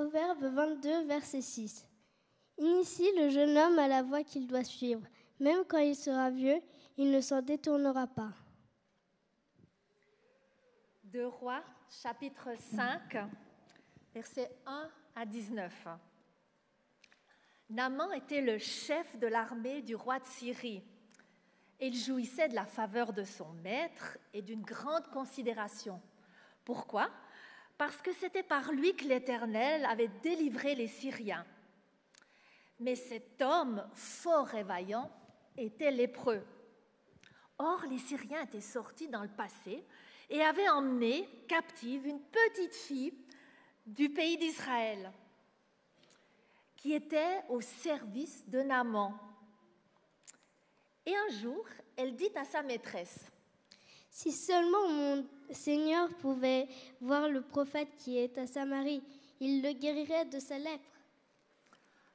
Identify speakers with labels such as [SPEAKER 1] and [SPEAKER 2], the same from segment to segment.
[SPEAKER 1] Proverbe 22, verset 6. Initie le jeune homme à la voie qu'il doit suivre. Même quand il sera vieux, il ne s'en détournera pas.
[SPEAKER 2] De Rois, chapitre 5, versets 1 à 19. Naman était le chef de l'armée du roi de Syrie. Il jouissait de la faveur de son maître et d'une grande considération. Pourquoi? Parce que c'était par lui que l'Éternel avait délivré les Syriens. Mais cet homme fort et vaillant était lépreux. Or, les Syriens étaient sortis dans le passé et avaient emmené captive une petite fille du pays d'Israël qui était au service de Naaman. Et un jour, elle dit à sa maîtresse,
[SPEAKER 1] Si seulement mon Seigneur pouvait voir le prophète qui est à Samarie, il le guérirait de sa lèpre.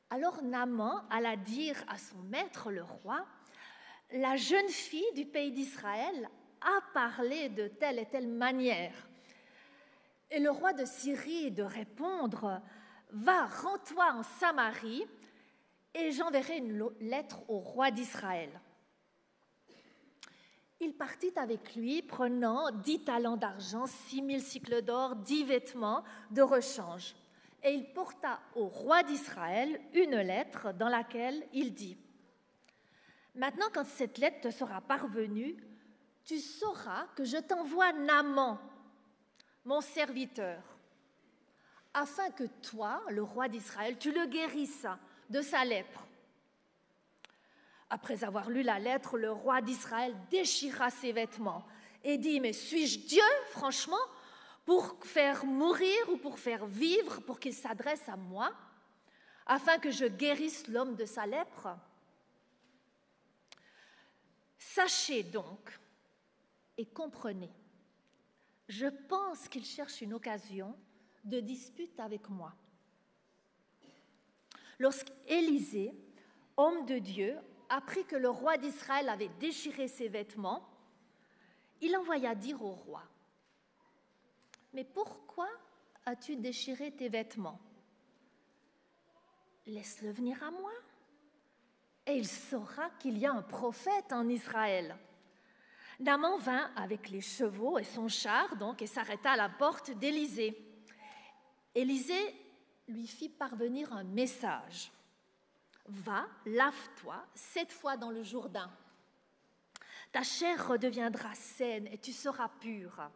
[SPEAKER 2] Alors Naaman alla dire à son maître, le roi, La jeune fille du pays d'Israël a parlé de telle et telle manière. Et le roi de Syrie de répondre, Va, rends-toi en Samarie, et j'enverrai une lettre au roi d'Israël. Il partit avec lui, prenant dix talents d'argent, six mille cycles d'or, dix vêtements de rechange. Et il porta au roi d'Israël une lettre dans laquelle il dit Maintenant, quand cette lettre te sera parvenue, tu sauras que je t'envoie Naman, mon serviteur, afin que toi, le roi d'Israël, tu le guérisses de sa lèpre. Après avoir lu la lettre, le roi d'Israël déchira ses vêtements et dit, mais suis-je Dieu, franchement, pour faire mourir ou pour faire vivre, pour qu'il s'adresse à moi, afin que je guérisse l'homme de sa lèpre? Sachez donc et comprenez, je pense qu'il cherche une occasion de dispute avec moi. Lorsqu'Élisée, homme de Dieu, apprit que le roi d'Israël avait déchiré ses vêtements, il envoya dire au roi, Mais pourquoi as-tu déchiré tes vêtements Laisse-le venir à moi, et il saura qu'il y a un prophète en Israël. Naman vint avec les chevaux et son char, donc, et s'arrêta à la porte d'Élysée. Élisée lui fit parvenir un message. Va, lave-toi sept fois dans le Jourdain. Ta chair redeviendra saine et tu seras pur.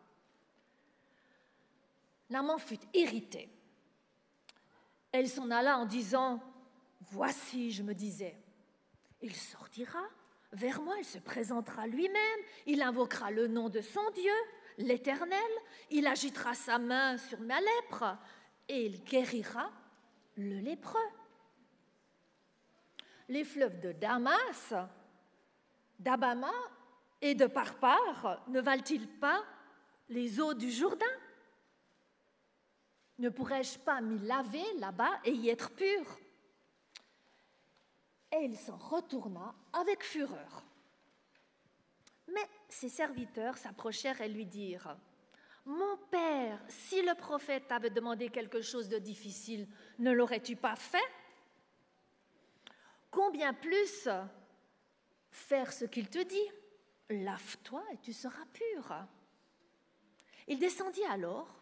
[SPEAKER 2] L'amant fut irrité. Elle s'en alla en disant Voici, je me disais, il sortira vers moi, il se présentera lui-même, il invoquera le nom de son Dieu, l'Éternel, il agitera sa main sur ma lèpre et il guérira le lépreux les fleuves de Damas, d'Abama et de Parpar ne valent-ils pas les eaux du Jourdain? Ne pourrais-je pas m'y laver là-bas et y être pur? Et il s'en retourna avec fureur. Mais ses serviteurs s'approchèrent et lui dirent Mon père, si le prophète avait demandé quelque chose de difficile, ne l'aurais-tu pas fait? Combien plus faire ce qu'il te dit Lave-toi et tu seras pur. Il descendit alors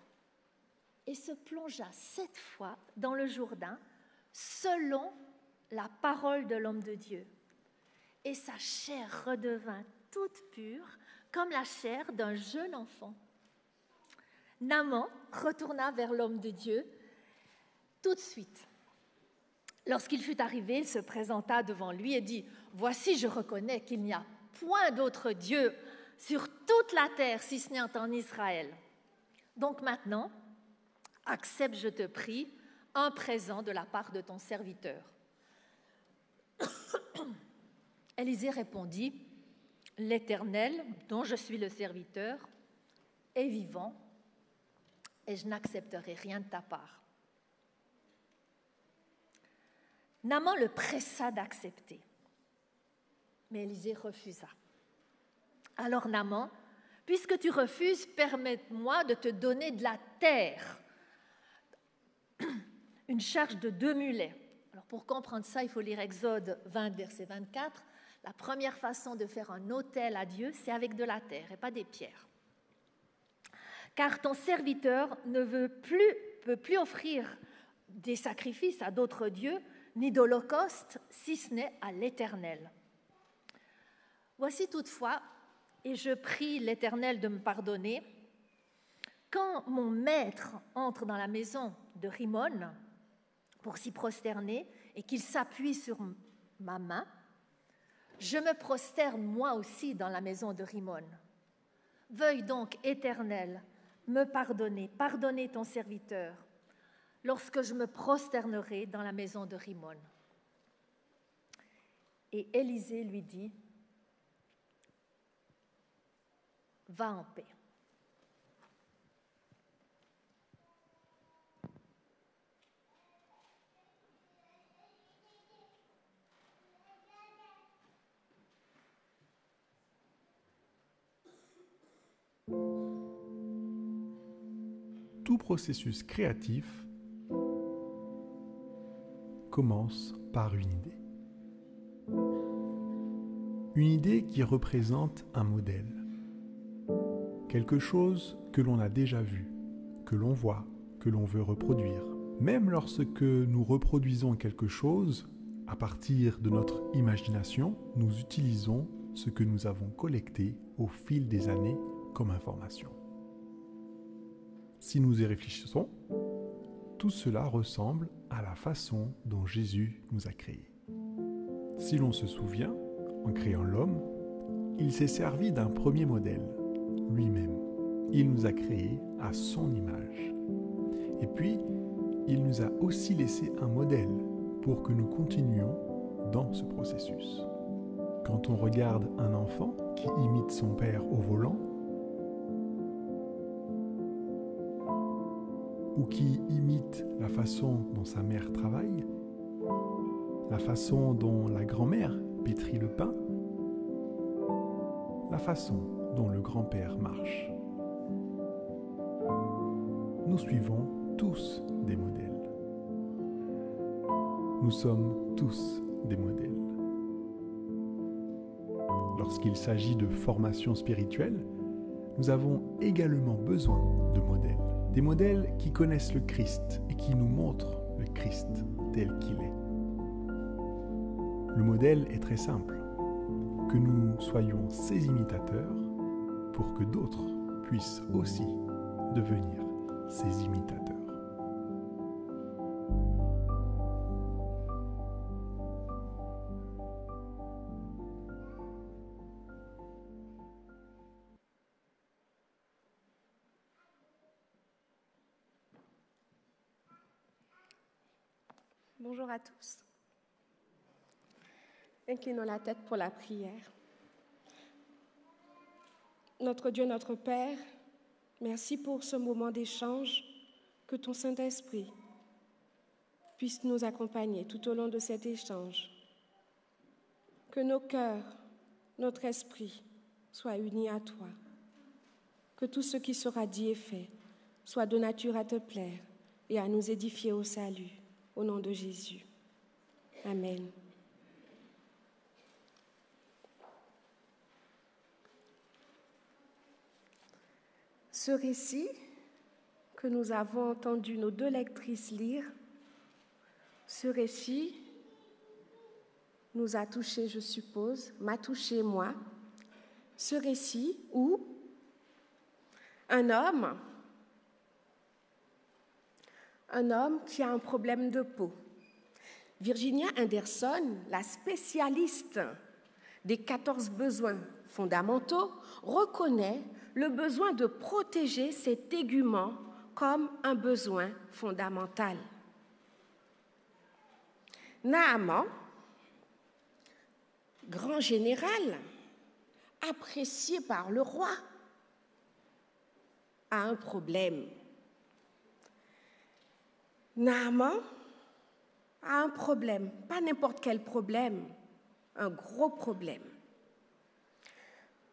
[SPEAKER 2] et se plongea sept fois dans le Jourdain selon la parole de l'homme de Dieu. Et sa chair redevint toute pure comme la chair d'un jeune enfant. Naman retourna vers l'homme de Dieu tout de suite Lorsqu'il fut arrivé, il se présenta devant lui et dit, Voici, je reconnais qu'il n'y a point d'autre Dieu sur toute la terre si ce n'est en Israël. Donc maintenant, accepte, je te prie, un présent de la part de ton serviteur. Élisée répondit, L'Éternel, dont je suis le serviteur, est vivant, et je n'accepterai rien de ta part. Naman le pressa d'accepter. Mais Élisée refusa. Alors Naman, puisque tu refuses, permets-moi de te donner de la terre une charge de deux mulets. Alors pour comprendre ça, il faut lire Exode 20, verset 24. La première façon de faire un autel à Dieu, c'est avec de la terre et pas des pierres. Car ton serviteur ne veut plus, peut plus offrir des sacrifices à d'autres dieux, ni d'holocauste, si ce n'est à l'Éternel. Voici toutefois, et je prie l'Éternel de me pardonner, quand mon maître entre dans la maison de Rimon pour s'y prosterner et qu'il s'appuie sur ma main, je me prosterne moi aussi dans la maison de Rimon. Veuille donc, Éternel, me pardonner, pardonner ton serviteur, lorsque je me prosternerai dans la maison de Rimon. Et Élisée lui dit, Va en paix.
[SPEAKER 3] Tout processus créatif commence par une idée. Une idée qui représente un modèle. Quelque chose que l'on a déjà vu, que l'on voit, que l'on veut reproduire. Même lorsque nous reproduisons quelque chose, à partir de notre imagination, nous utilisons ce que nous avons collecté au fil des années comme information. Si nous y réfléchissons, tout cela ressemble à la façon dont Jésus nous a créés. Si l'on se souvient, en créant l'homme, il s'est servi d'un premier modèle, lui-même. Il nous a créés à son image. Et puis, il nous a aussi laissé un modèle pour que nous continuions dans ce processus. Quand on regarde un enfant qui imite son père au volant, ou qui imite la façon dont sa mère travaille, la façon dont la grand-mère pétrit le pain, la façon dont le grand-père marche. Nous suivons tous des modèles. Nous sommes tous des modèles. Lorsqu'il s'agit de formation spirituelle, nous avons également besoin de modèles. Des modèles qui connaissent le Christ et qui nous montrent le Christ tel qu'il est. Le modèle est très simple. Que nous soyons ses imitateurs pour que d'autres puissent aussi devenir ses imitateurs.
[SPEAKER 4] Inclinons la tête pour la prière. Notre Dieu, notre Père, merci pour ce moment d'échange. Que ton Saint-Esprit puisse nous accompagner tout au long de cet échange. Que nos cœurs, notre esprit soient unis à toi. Que tout ce qui sera dit et fait soit de nature à te plaire et à nous édifier au salut. Au nom de Jésus. Amen. Ce récit que nous avons entendu nos deux lectrices lire, ce récit nous a touché, je suppose, m'a touché moi. Ce récit où un homme un homme qui a un problème de peau. Virginia Anderson, la spécialiste des 14 besoins fondamentaux, reconnaît le besoin de protéger ces tégument comme un besoin fondamental. Naaman, grand général, apprécié par le roi, a un problème Naaman a un problème, pas n'importe quel problème, un gros problème.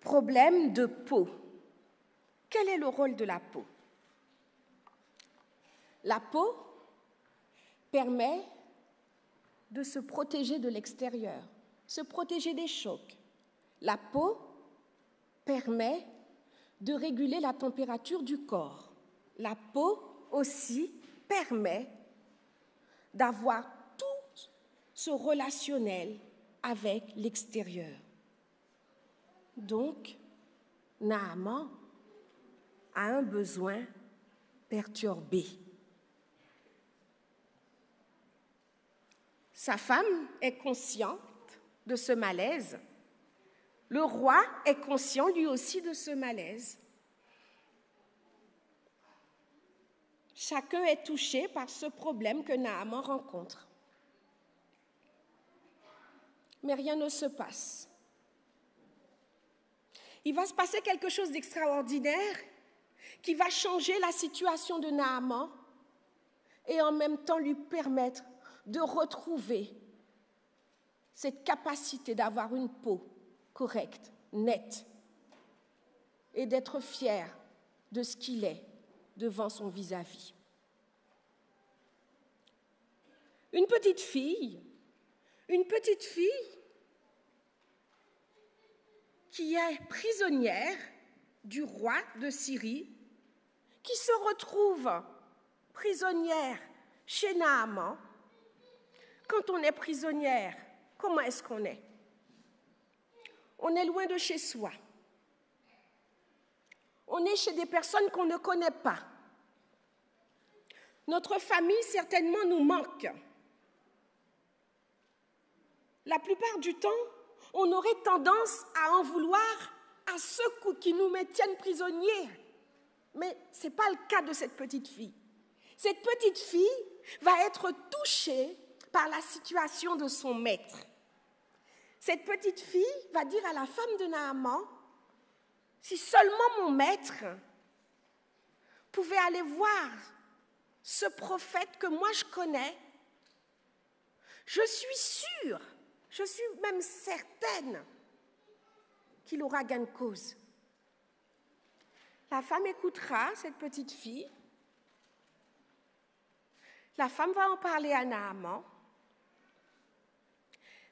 [SPEAKER 4] Problème de peau. Quel est le rôle de la peau? La peau permet de se protéger de l'extérieur, se protéger des chocs. La peau permet de réguler la température du corps. La peau aussi permet d'avoir tout ce relationnel avec l'extérieur. Donc, Naaman a un besoin perturbé. Sa femme est consciente de ce malaise. Le roi est conscient lui aussi de ce malaise. Chacun est touché par ce problème que Naaman rencontre. Mais rien ne se passe. Il va se passer quelque chose d'extraordinaire qui va changer la situation de Naaman et en même temps lui permettre de retrouver cette capacité d'avoir une peau correcte, nette, et d'être fier de ce qu'il est devant son vis-à-vis. Une petite fille, une petite fille qui est prisonnière du roi de Syrie, qui se retrouve prisonnière chez Naaman. Quand on est prisonnière, comment est-ce qu'on est? On est loin de chez soi. On est chez des personnes qu'on ne connaît pas. Notre famille certainement nous manque. La plupart du temps, on aurait tendance à en vouloir à ceux qui nous maintiennent prisonniers. Mais ce n'est pas le cas de cette petite fille. Cette petite fille va être touchée par la situation de son maître. Cette petite fille va dire à la femme de Naaman, si seulement mon maître pouvait aller voir ce prophète que moi je connais, je suis sûre, je suis même certaine qu'il aura gain de cause. La femme écoutera cette petite fille. La femme va en parler à Naaman.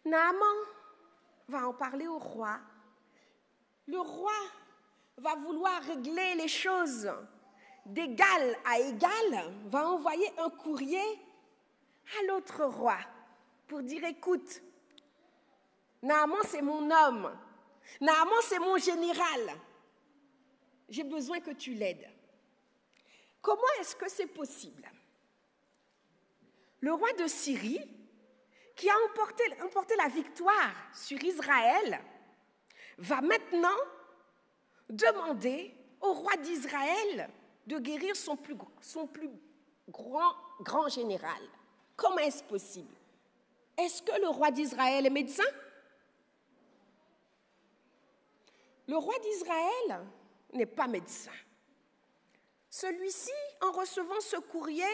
[SPEAKER 4] Naaman va en parler au roi. Le roi va vouloir régler les choses d'égal à égal, va envoyer un courrier à l'autre roi pour dire écoute, Naaman c'est mon homme, Naaman c'est mon général, j'ai besoin que tu l'aides. Comment est-ce que c'est possible? Le roi de Syrie, qui a emporté, la victoire sur Israël, va maintenant demander au roi d'Israël de guérir son plus, son plus grand, grand général. Comment est-ce possible? Est-ce que le roi d'Israël est médecin? Le roi d'Israël n'est pas médecin. Celui-ci, en recevant ce courrier,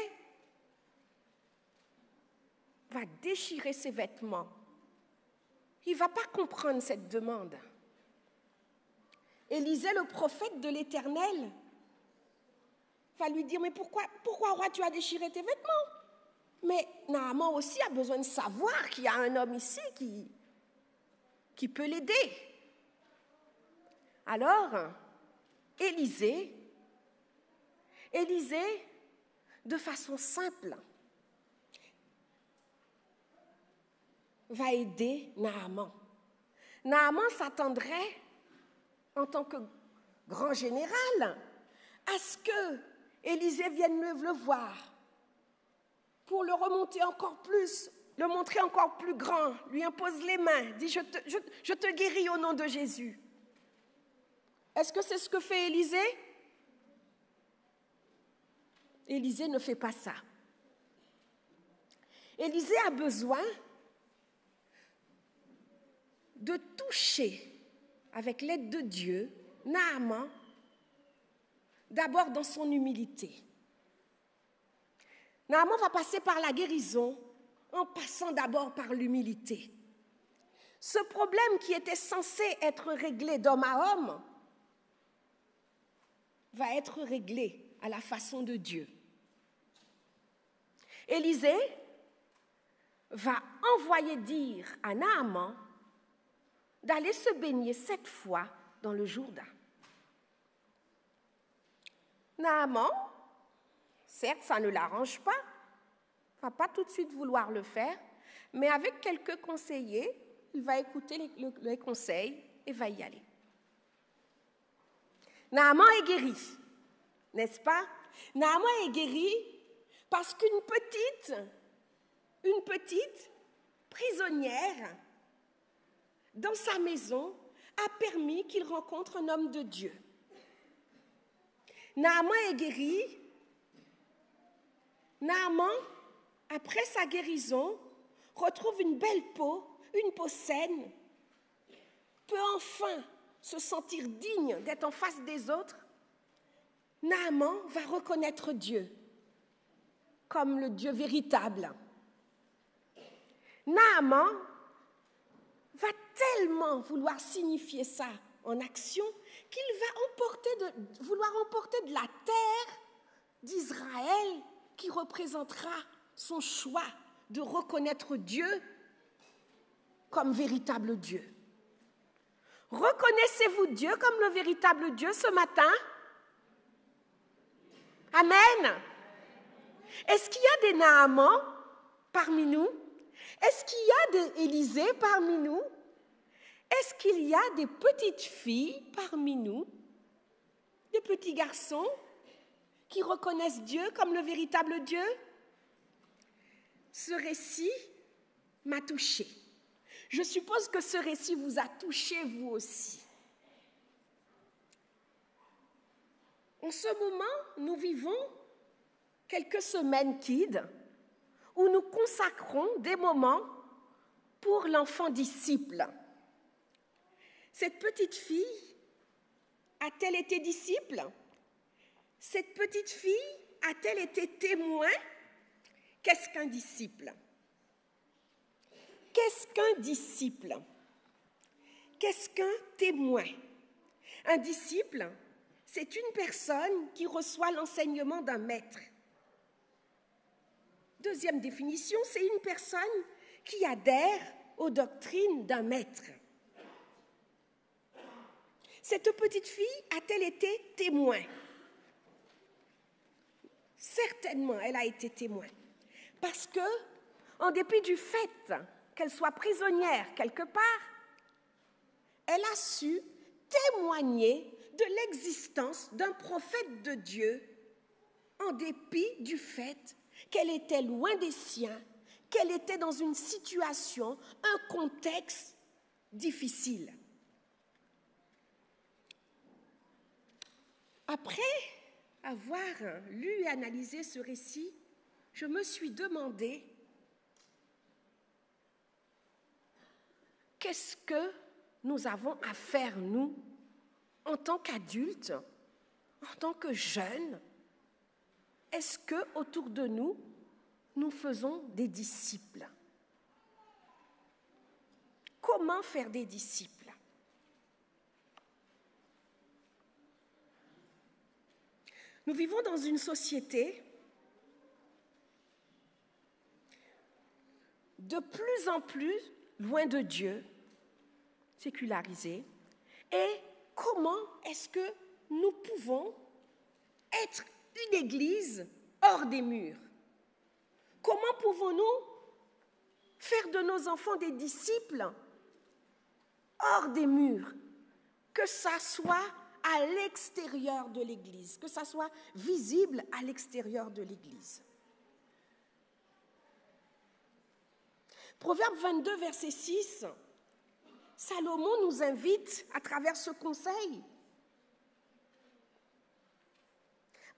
[SPEAKER 4] va déchirer ses vêtements. Il ne va pas comprendre cette demande. Élisée, le prophète de l'Éternel, va lui dire, mais pourquoi, pourquoi, roi, tu as déchiré tes vêtements? Mais Naaman aussi a besoin de savoir qu'il y a un homme ici qui, qui peut l'aider. Alors, Élisée, Élisée, de façon simple, va aider Naaman. Naaman s'attendrait en tant que grand général, à ce que Élisée vienne le voir pour le remonter encore plus, le montrer encore plus grand, lui impose les mains, dit je te, je te guéris au nom de Jésus. Est-ce que c'est ce que fait Élisée? Élisée ne fait pas ça. Élisée a besoin de toucher avec l'aide de Dieu, Naaman, d'abord dans son humilité. Naaman va passer par la guérison en passant d'abord par l'humilité. Ce problème qui était censé être réglé d'homme à homme va être réglé à la façon de Dieu. Élisée va envoyer dire à Naaman d'aller se baigner sept fois dans le Jourdain. Naaman, certes, ça ne l'arrange pas, va pas tout de suite vouloir le faire, mais avec quelques conseillers, il va écouter les, conseils et va y aller. Naaman est guéri, n'est-ce pas? Naaman est guéri parce qu'une petite, une petite prisonnière dans sa maison a permis qu'il rencontre un homme de Dieu. Naaman est guéri. Naaman, après sa guérison, retrouve une belle peau, une peau saine, peut enfin se sentir digne d'être en face des autres. Naaman va reconnaître Dieu comme le Dieu véritable. Naaman va tellement vouloir signifier ça en action qu'il va vouloir emporter de la terre d'Israël qui représentera son choix de reconnaître Dieu comme véritable Dieu. Reconnaissez-vous Dieu comme le véritable Dieu ce matin? Amen. Est-ce qu'il y a des Naaman parmi nous? Est-ce qu'il y a des Élisée parmi nous? Est-ce qu'il y a des petites filles parmi nous? Des petits garçons qui reconnaissent Dieu comme le véritable Dieu? Ce récit m'a touché. Je suppose que ce récit vous a touché vous aussi. En ce moment, nous vivons quelques semaines kids où nous consacrons des moments pour l'enfant disciple. Cette petite fille a-t-elle été disciple? Cette petite fille a-t-elle été témoin? Qu'est-ce qu'un disciple? Qu'est-ce qu'un disciple? Qu'est-ce qu'un témoin? Un disciple, c'est une personne qui reçoit l'enseignement d'un maître. Deuxième définition, c'est une personne qui adhère aux doctrines d'un maître. Cette petite fille a-t-elle été témoin? Certainement, elle a été témoin. Parce que, en dépit du fait qu'elle soit prisonnière quelque part, elle a su témoigner de l'existence d'un prophète de Dieu en dépit du fait qu'elle était loin des siens, qu'elle était dans une situation, un contexte difficile. Après avoir lu et analysé ce récit, je me suis demandé qu'est-ce que nous avons à faire, nous, en tant qu'adultes, en tant que jeunes, est-ce que autour de nous, nous faisons des disciples? Comment faire des disciples? Nous vivons dans une société de plus en plus loin de Dieu, sécularisée, et comment est-ce que nous pouvons être une église hors des murs? Comment pouvons-nous faire de nos enfants des disciples hors des murs? Que ça soit à l'extérieur de l'église, que ça soit visible à l'extérieur de l'église. Proverbe 22, verset 6, Salomon nous invite à travers ce conseil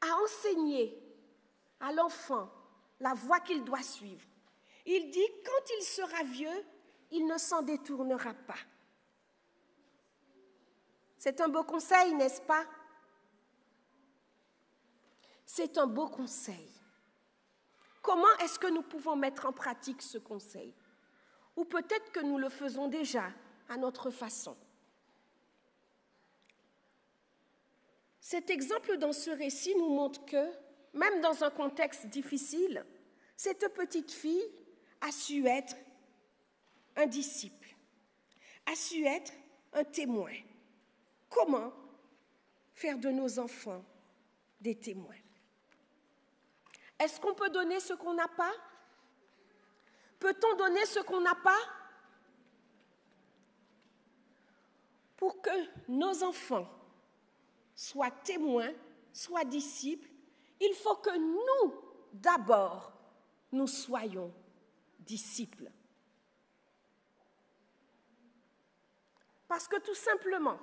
[SPEAKER 4] à enseigner à l'enfant la voie qu'il doit suivre. Il dit, quand il sera vieux, il ne s'en détournera pas. C'est un beau conseil, n'est-ce pas? C'est un beau conseil. Comment est-ce que nous pouvons mettre en pratique ce conseil? Ou peut-être que nous le faisons déjà à notre façon. Cet exemple dans ce récit nous montre que, même dans un contexte difficile, cette petite fille a su être un disciple, a su être un témoin. Comment faire de nos enfants des témoins? Est-ce qu'on peut donner ce qu'on n'a pas? Peut-on donner ce qu'on n'a pas Pour que nos enfants soient témoins, soient disciples, il faut que nous, d'abord, nous soyons disciples. Parce que tout simplement,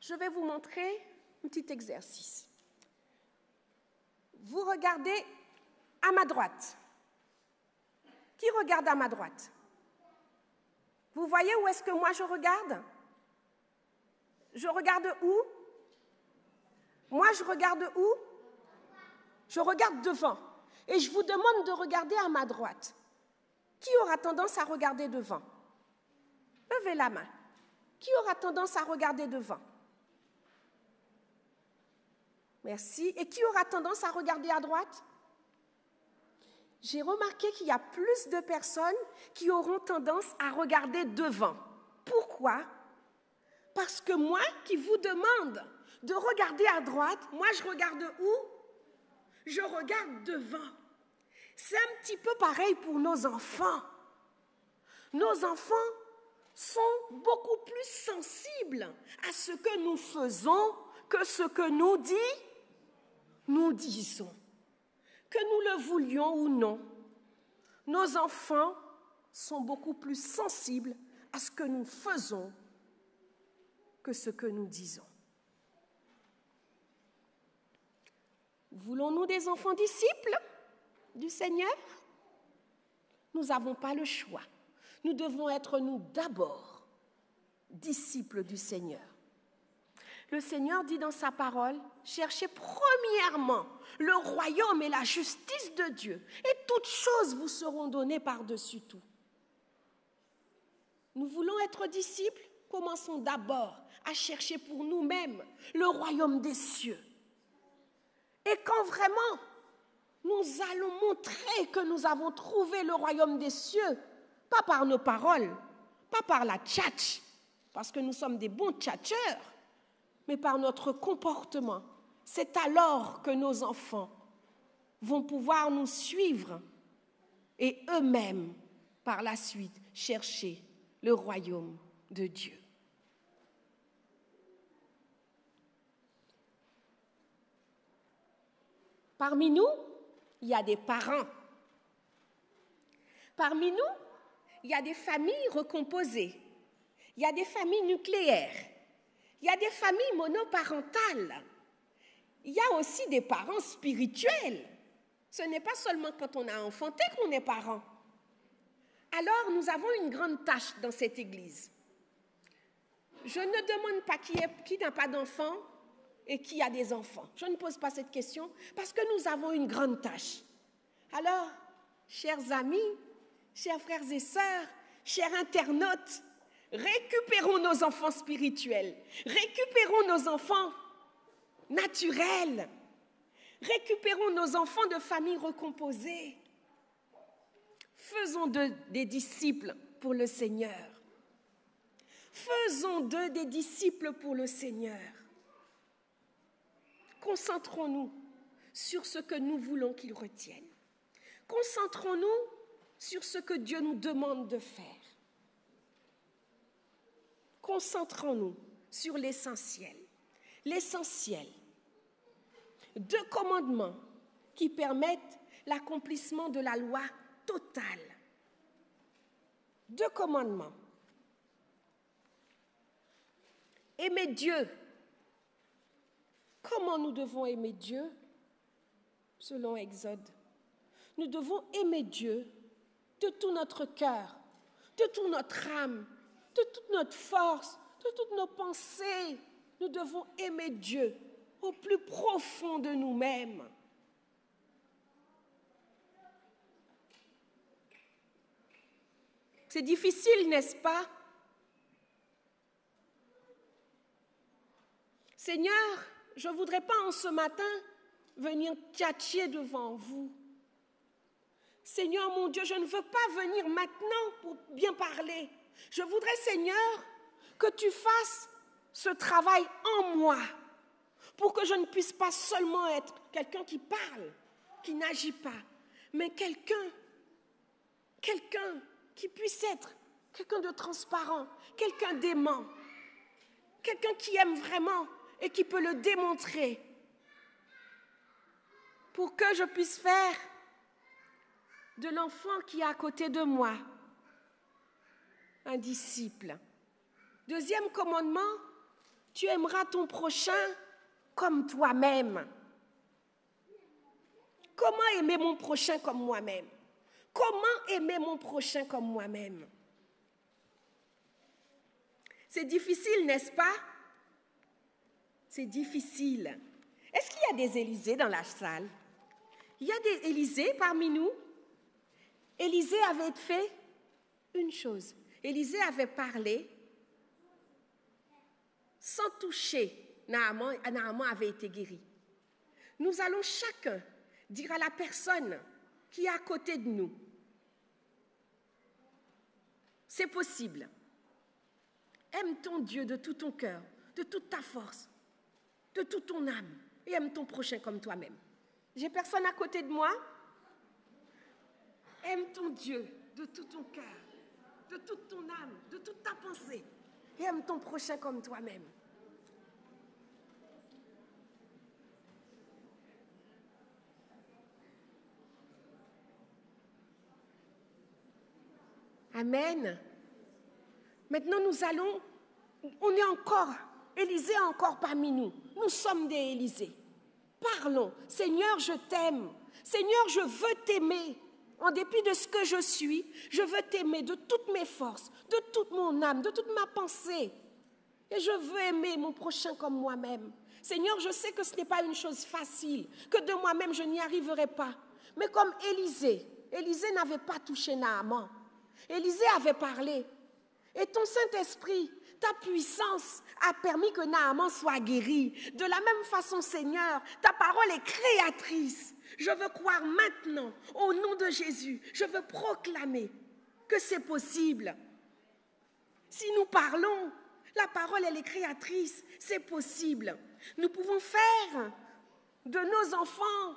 [SPEAKER 4] je vais vous montrer un petit exercice. Vous regardez à ma droite. Qui regarde à ma droite? Vous voyez où est-ce que moi je regarde? Je regarde où? Moi je regarde où? Je regarde devant. Et je vous demande de regarder à ma droite. Qui aura tendance à regarder devant? Levez la main. Qui aura tendance à regarder devant? Merci. Et qui aura tendance à regarder à droite? J'ai remarqué qu'il y a plus de personnes qui auront tendance à regarder devant. Pourquoi? Parce que moi qui vous demande de regarder à droite, moi je regarde où? Je regarde devant. C'est un petit peu pareil pour nos enfants. Nos enfants sont beaucoup plus sensibles à ce que nous faisons que ce que nous dit, nous disons. Que nous le voulions ou non, nos enfants sont beaucoup plus sensibles à ce que nous faisons que ce que nous disons. Voulons-nous des enfants disciples du Seigneur? Nous n'avons pas le choix. Nous devons être, nous, d'abord, disciples du Seigneur. Le Seigneur dit dans sa parole, cherchez premièrement le royaume et la justice de Dieu, et toutes choses vous seront données par-dessus tout. Nous voulons être disciples, commençons d'abord à chercher pour nous-mêmes le royaume des cieux. Et quand vraiment nous allons montrer que nous avons trouvé le royaume des cieux, pas par nos paroles, pas par la tchatch, parce que nous sommes des bons tchatcheurs, mais par notre comportement. C'est alors que nos enfants vont pouvoir nous suivre et eux-mêmes, par la suite, chercher le royaume de Dieu. Parmi nous, il y a des parents. Parmi nous, il y a des familles recomposées. Il y a des familles nucléaires. Il y a des familles monoparentales. Il y a aussi des parents spirituels. Ce n'est pas seulement quand on a enfanté qu'on est parent. Alors, nous avons une grande tâche dans cette Église. Je ne demande pas qui, n'a pas d'enfant et qui a des enfants. Je ne pose pas cette question parce que nous avons une grande tâche. Alors, chers amis, chers frères et sœurs, chers internautes, récupérons nos enfants spirituels, récupérons nos enfants naturels, récupérons nos enfants de familles recomposées. Faisons d'eux des disciples pour le Seigneur. Faisons d'eux des disciples pour le Seigneur. Concentrons-nous sur ce que nous voulons qu'ils retiennent. Concentrons-nous sur ce que Dieu nous demande de faire. Concentrons-nous sur l'essentiel. L'essentiel. Deux commandements qui permettent l'accomplissement de la loi totale. Deux commandements. Aimer Dieu. Comment nous devons aimer Dieu? Selon Exode. Nous devons aimer Dieu de tout notre cœur, de toute notre âme, de toute notre force, de toutes nos pensées. Nous devons aimer Dieu au plus profond de nous-mêmes. C'est difficile, n'est-ce pas? Seigneur, je ne voudrais pas en ce matin venir tchatcher devant vous. Seigneur mon Dieu, je ne veux pas venir maintenant pour bien parler. Je voudrais, Seigneur, que tu fasses ce travail en moi pour que je ne puisse pas seulement être quelqu'un qui parle, qui n'agit pas, mais quelqu'un, quelqu'un qui puisse être quelqu'un de transparent, quelqu'un d'aimant, quelqu'un qui aime vraiment et qui peut le démontrer pour que je puisse faire de l'enfant qui est à côté de moi un disciple. Deuxième commandement, tu aimeras ton prochain comme toi-même. Comment aimer mon prochain comme moi-même? Comment aimer mon prochain comme moi-même? C'est difficile, n'est-ce pas? C'est difficile. Est-ce qu'il y a des Élysées dans la salle? Il y a des Élysées parmi nous? Élisée avait fait une chose. Élisée avait parlé sans toucher. Naaman, Naaman avait été guéri. Nous allons chacun dire à la personne qui est à côté de nous, c'est possible. Aime ton Dieu de tout ton cœur, de toute ta force, de toute ton âme, et aime ton prochain comme toi-même. J'ai personne à côté de moi, Aime ton Dieu de tout ton cœur, de toute ton âme, de toute ta pensée. Et aime ton prochain comme toi-même. Amen. Maintenant, nous allons, on est encore, Élisée est encore parmi nous. Nous sommes des Élysées. Parlons. Seigneur, je t'aime. Seigneur, je veux t'aimer en dépit de ce que je suis, je veux t'aimer de toutes mes forces, de toute mon âme, de toute ma pensée. Et je veux aimer mon prochain comme moi-même. Seigneur, je sais que ce n'est pas une chose facile, que de moi-même je n'y arriverai pas. Mais comme Élisée, Élisée n'avait pas touché Naaman. Élisée avait parlé. Et ton Saint-Esprit, ta puissance a permis que Naaman soit guéri. De la même façon, Seigneur, ta parole est créatrice. Je veux croire maintenant, au nom de Jésus, je veux proclamer que c'est possible. Si nous parlons, la parole, elle est créatrice, c'est possible. Nous pouvons faire de nos enfants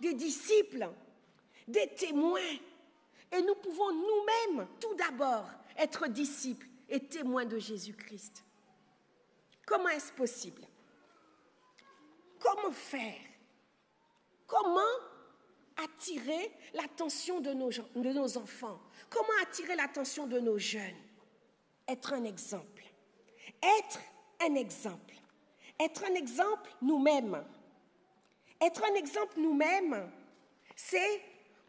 [SPEAKER 4] des disciples, des témoins. Et nous pouvons nous-mêmes, tout d'abord, être disciples et témoins de Jésus-Christ. Comment est-ce possible? Comment faire? Comment attirer l'attention de nos, de nos enfants? Comment attirer l'attention de nos jeunes? Être un exemple. Être un exemple. Être un exemple nous-mêmes. Être un exemple nous-mêmes, c'est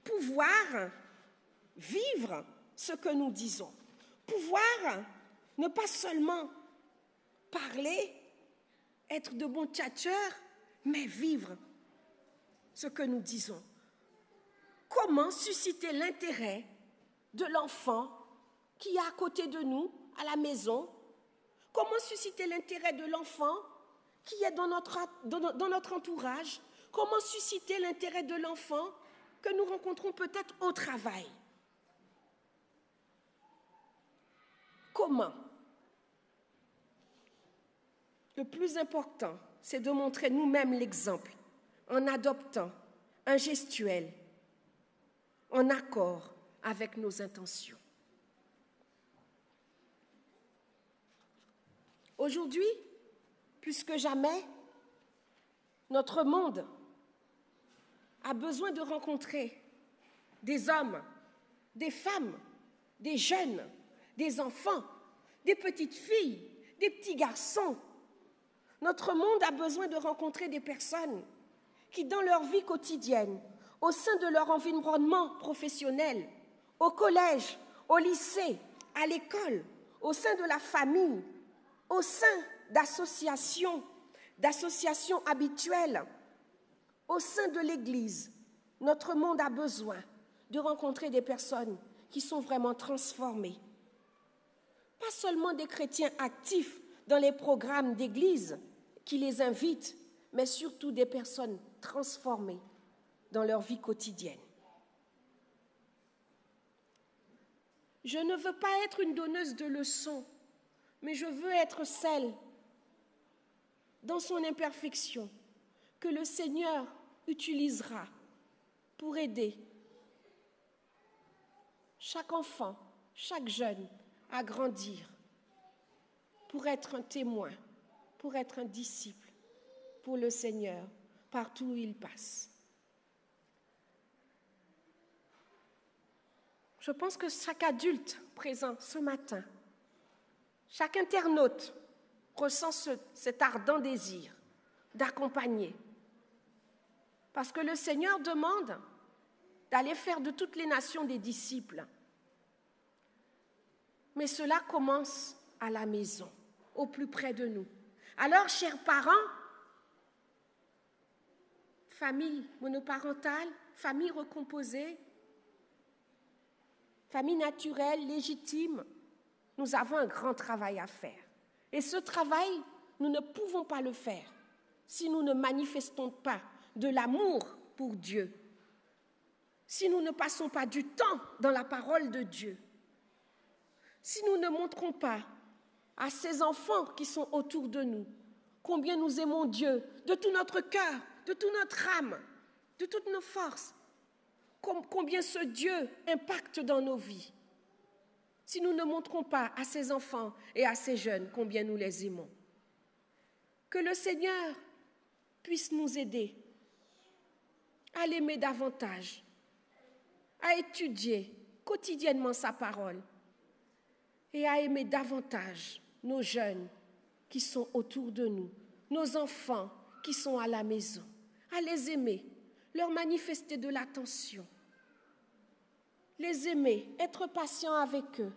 [SPEAKER 4] pouvoir vivre ce que nous disons. Pouvoir ne pas seulement parler, être de bons tchatcheurs, mais vivre ce que nous disons. Comment susciter l'intérêt de l'enfant qui est à côté de nous, à la maison? Comment susciter l'intérêt de l'enfant qui est dans notre, dans notre entourage? Comment susciter l'intérêt de l'enfant que nous rencontrons peut-être au travail? Comment Le plus important, c'est de montrer nous-mêmes l'exemple en adoptant un gestuel en accord avec nos intentions. Aujourd'hui, plus que jamais, notre monde a besoin de rencontrer des hommes, des femmes, des jeunes, des enfants, des petites filles, des petits garçons. Notre monde a besoin de rencontrer des personnes qui, dans leur vie quotidienne, au sein de leur environnement professionnel, au collège, au lycée, à l'école, au sein de la famille, au sein d'associations, d'associations habituelles, au sein de l'Église, notre monde a besoin de rencontrer des personnes qui sont vraiment transformées. Pas seulement des chrétiens actifs dans les programmes d'Église qui les invitent mais surtout des personnes transformées dans leur vie quotidienne. Je ne veux pas être une donneuse de leçons, mais je veux être celle, dans son imperfection, que le Seigneur utilisera pour aider chaque enfant, chaque jeune à grandir, pour être un témoin, pour être un disciple pour le Seigneur partout où il passe. Je pense que chaque adulte présent ce matin, chaque internaute ressent cet ardent désir d'accompagner. Parce que le Seigneur demande d'aller faire de toutes les nations des disciples. Mais cela commence à la maison, au plus près de nous. Alors, chers parents, famille monoparentale, famille recomposée, famille naturelle, légitime, nous avons un grand travail à faire. Et ce travail, nous ne pouvons pas le faire si nous ne manifestons pas de l'amour pour Dieu, si nous ne passons pas du temps dans la parole de Dieu, si nous ne montrons pas à ces enfants qui sont autour de nous combien nous aimons Dieu de tout notre cœur, de toute notre âme, de toutes nos forces, combien ce Dieu impacte dans nos vies. Si nous ne montrons pas à ces enfants et à ces jeunes combien nous les aimons. Que le Seigneur puisse nous aider à l'aimer davantage, à étudier quotidiennement sa parole et à aimer davantage nos jeunes qui sont autour de nous, nos enfants qui sont à la maison, à les aimer, leur manifester de l'attention, les aimer, être patient avec eux,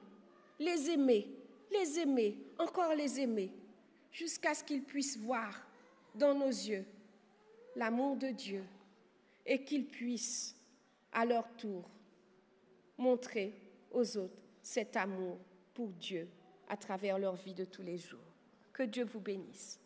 [SPEAKER 4] les aimer, les aimer, encore les aimer, jusqu'à ce qu'ils puissent voir dans nos yeux l'amour de Dieu et qu'ils puissent à leur tour montrer aux autres cet amour pour Dieu à travers leur vie de tous les jours. Que Dieu vous bénisse.